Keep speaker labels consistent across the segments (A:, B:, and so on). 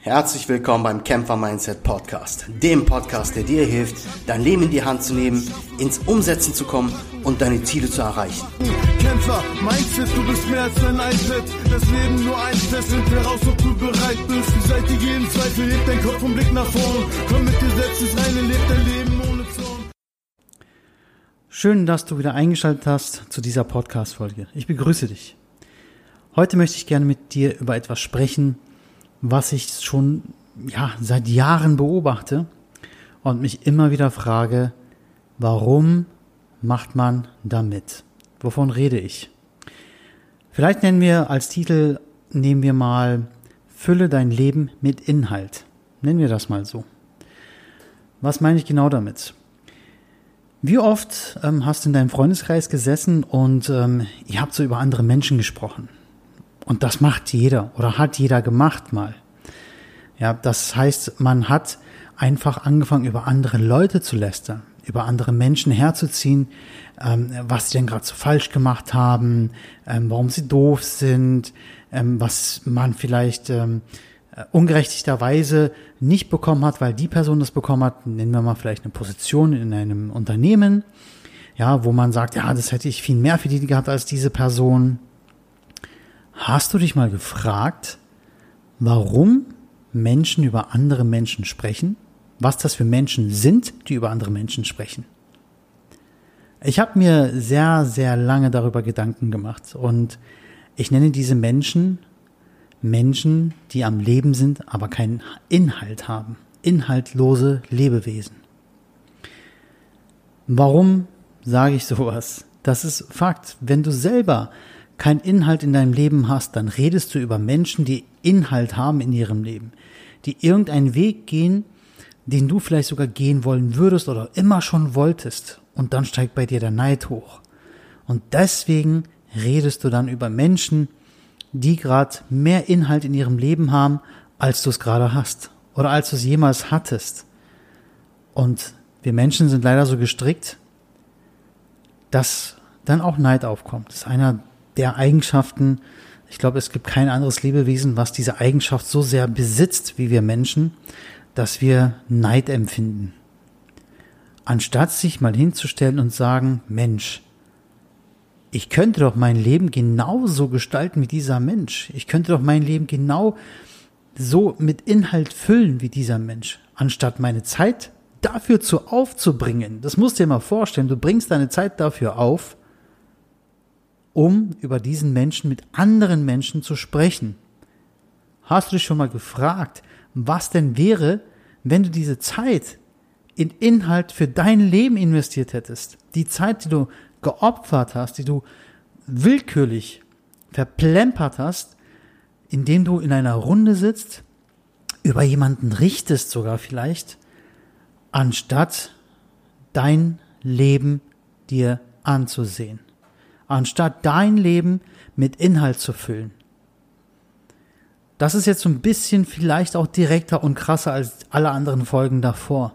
A: Herzlich willkommen beim Kämpfer Mindset Podcast, dem Podcast, der dir hilft, dein Leben in die Hand zu nehmen, ins Umsetzen zu kommen und deine Ziele zu erreichen.
B: Kämpfer Mindset, du bist mehr als ein iPad. Das Leben nur ein Test, find heraus, ob du bereit bist. Die Seite jeden Zweifel, hebt dein Kopf und Blick nach vorn. Komm mit dir selbst ins Reine, leb dein Leben ohne Zorn.
C: Schön, dass du wieder eingeschaltet hast zu dieser Podcast-Folge. Ich begrüße dich. Heute möchte ich gerne mit dir über etwas sprechen, was ich schon ja, seit Jahren beobachte und mich immer wieder frage, warum macht man damit? Wovon rede ich? Vielleicht nennen wir als Titel, nehmen wir mal Fülle dein Leben mit Inhalt. Nennen wir das mal so. Was meine ich genau damit? Wie oft ähm, hast du in deinem Freundeskreis gesessen und ähm, ihr habt so über andere Menschen gesprochen? Und das macht jeder oder hat jeder gemacht mal. Ja, das heißt, man hat einfach angefangen, über andere Leute zu lästern, über andere Menschen herzuziehen, ähm, was sie denn gerade so falsch gemacht haben, ähm, warum sie doof sind, ähm, was man vielleicht ähm, äh, ungerechtigterweise nicht bekommen hat, weil die Person das bekommen hat, nennen wir mal vielleicht eine Position in einem Unternehmen, ja, wo man sagt, ja, das hätte ich viel mehr für die gehabt als diese Person. Hast du dich mal gefragt, warum Menschen über andere Menschen sprechen? Was das für Menschen sind, die über andere Menschen sprechen? Ich habe mir sehr, sehr lange darüber Gedanken gemacht und ich nenne diese Menschen Menschen, die am Leben sind, aber keinen Inhalt haben. Inhaltlose Lebewesen. Warum sage ich sowas? Das ist Fakt. Wenn du selber keinen Inhalt in deinem Leben hast, dann redest du über Menschen, die Inhalt haben in ihrem Leben, die irgendeinen Weg gehen, den du vielleicht sogar gehen wollen würdest oder immer schon wolltest. Und dann steigt bei dir der Neid hoch. Und deswegen redest du dann über Menschen, die gerade mehr Inhalt in ihrem Leben haben, als du es gerade hast oder als du es jemals hattest. Und wir Menschen sind leider so gestrickt, dass dann auch Neid aufkommt. Das ist einer der Eigenschaften, ich glaube, es gibt kein anderes Lebewesen, was diese Eigenschaft so sehr besitzt wie wir Menschen, dass wir Neid empfinden. Anstatt sich mal hinzustellen und sagen, Mensch, ich könnte doch mein Leben genauso gestalten wie dieser Mensch. Ich könnte doch mein Leben genau so mit Inhalt füllen wie dieser Mensch, anstatt meine Zeit dafür zu aufzubringen. Das musst du dir mal vorstellen. Du bringst deine Zeit dafür auf, um über diesen Menschen mit anderen Menschen zu sprechen. Hast du dich schon mal gefragt, was denn wäre, wenn du diese Zeit in Inhalt für dein Leben investiert hättest? Die Zeit, die du geopfert hast, die du willkürlich verplempert hast, indem du in einer Runde sitzt, über jemanden richtest sogar vielleicht, anstatt dein Leben dir anzusehen anstatt dein Leben mit Inhalt zu füllen. Das ist jetzt so ein bisschen vielleicht auch direkter und krasser als alle anderen Folgen davor.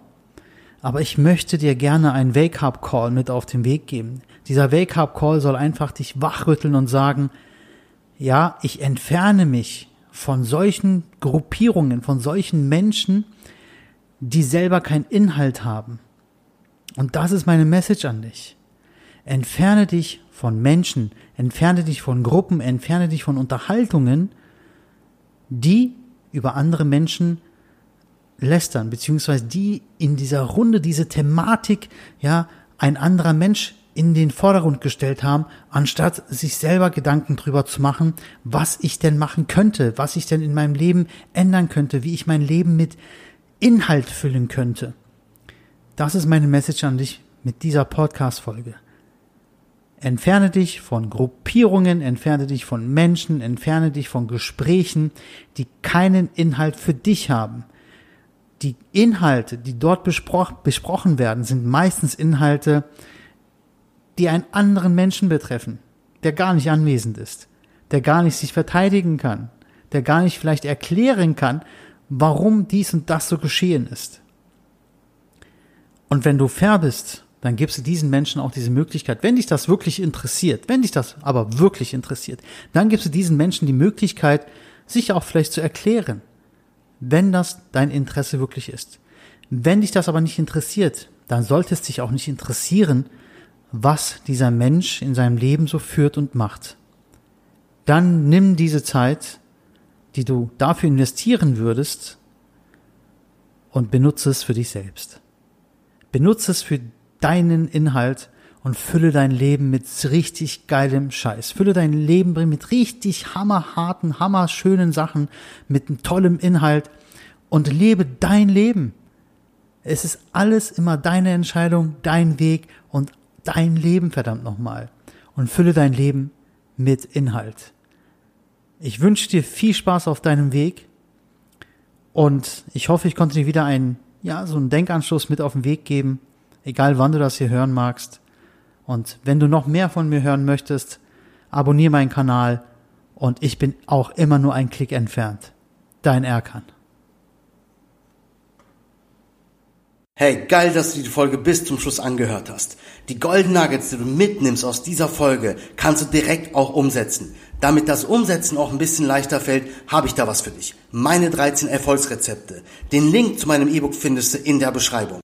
C: Aber ich möchte dir gerne einen Wake-up-Call mit auf den Weg geben. Dieser Wake-up-Call soll einfach dich wachrütteln und sagen, ja, ich entferne mich von solchen Gruppierungen, von solchen Menschen, die selber keinen Inhalt haben. Und das ist meine Message an dich. Entferne dich von Menschen, entferne dich von Gruppen, entferne dich von Unterhaltungen, die über andere Menschen lästern, beziehungsweise die in dieser Runde diese Thematik, ja, ein anderer Mensch in den Vordergrund gestellt haben, anstatt sich selber Gedanken drüber zu machen, was ich denn machen könnte, was ich denn in meinem Leben ändern könnte, wie ich mein Leben mit Inhalt füllen könnte. Das ist meine Message an dich mit dieser Podcast-Folge. Entferne dich von Gruppierungen, entferne dich von Menschen, entferne dich von Gesprächen, die keinen Inhalt für dich haben. Die Inhalte, die dort bespro besprochen werden, sind meistens Inhalte, die einen anderen Menschen betreffen, der gar nicht anwesend ist, der gar nicht sich verteidigen kann, der gar nicht vielleicht erklären kann, warum dies und das so geschehen ist. Und wenn du fair bist dann gibst du diesen Menschen auch diese Möglichkeit, wenn dich das wirklich interessiert, wenn dich das aber wirklich interessiert, dann gibst du diesen Menschen die Möglichkeit, sich auch vielleicht zu erklären. wenn das dein Interesse wirklich ist. Wenn dich das aber nicht interessiert, dann sollte es dich auch nicht interessieren, was dieser Mensch in seinem Leben so führt und macht. Dann nimm diese Zeit, die du dafür investieren würdest, und benutze es für dich selbst. Benutze es für deinen Inhalt und fülle dein Leben mit richtig geilem Scheiß. Fülle dein Leben mit richtig hammerharten, hammerschönen Sachen, mit tollem Inhalt und lebe dein Leben. Es ist alles immer deine Entscheidung, dein Weg und dein Leben, verdammt nochmal. Und fülle dein Leben mit Inhalt. Ich wünsche dir viel Spaß auf deinem Weg und ich hoffe, ich konnte dir wieder einen, ja, so einen Denkanschluss mit auf den Weg geben, egal wann du das hier hören magst. Und wenn du noch mehr von mir hören möchtest, abonniere meinen Kanal und ich bin auch immer nur ein Klick entfernt. Dein Erkan.
A: Hey, geil, dass du die Folge bis zum Schluss angehört hast. Die Golden Nuggets, die du mitnimmst aus dieser Folge, kannst du direkt auch umsetzen. Damit das Umsetzen auch ein bisschen leichter fällt, habe ich da was für dich. Meine 13 Erfolgsrezepte. Den Link zu meinem E-Book findest du in der Beschreibung.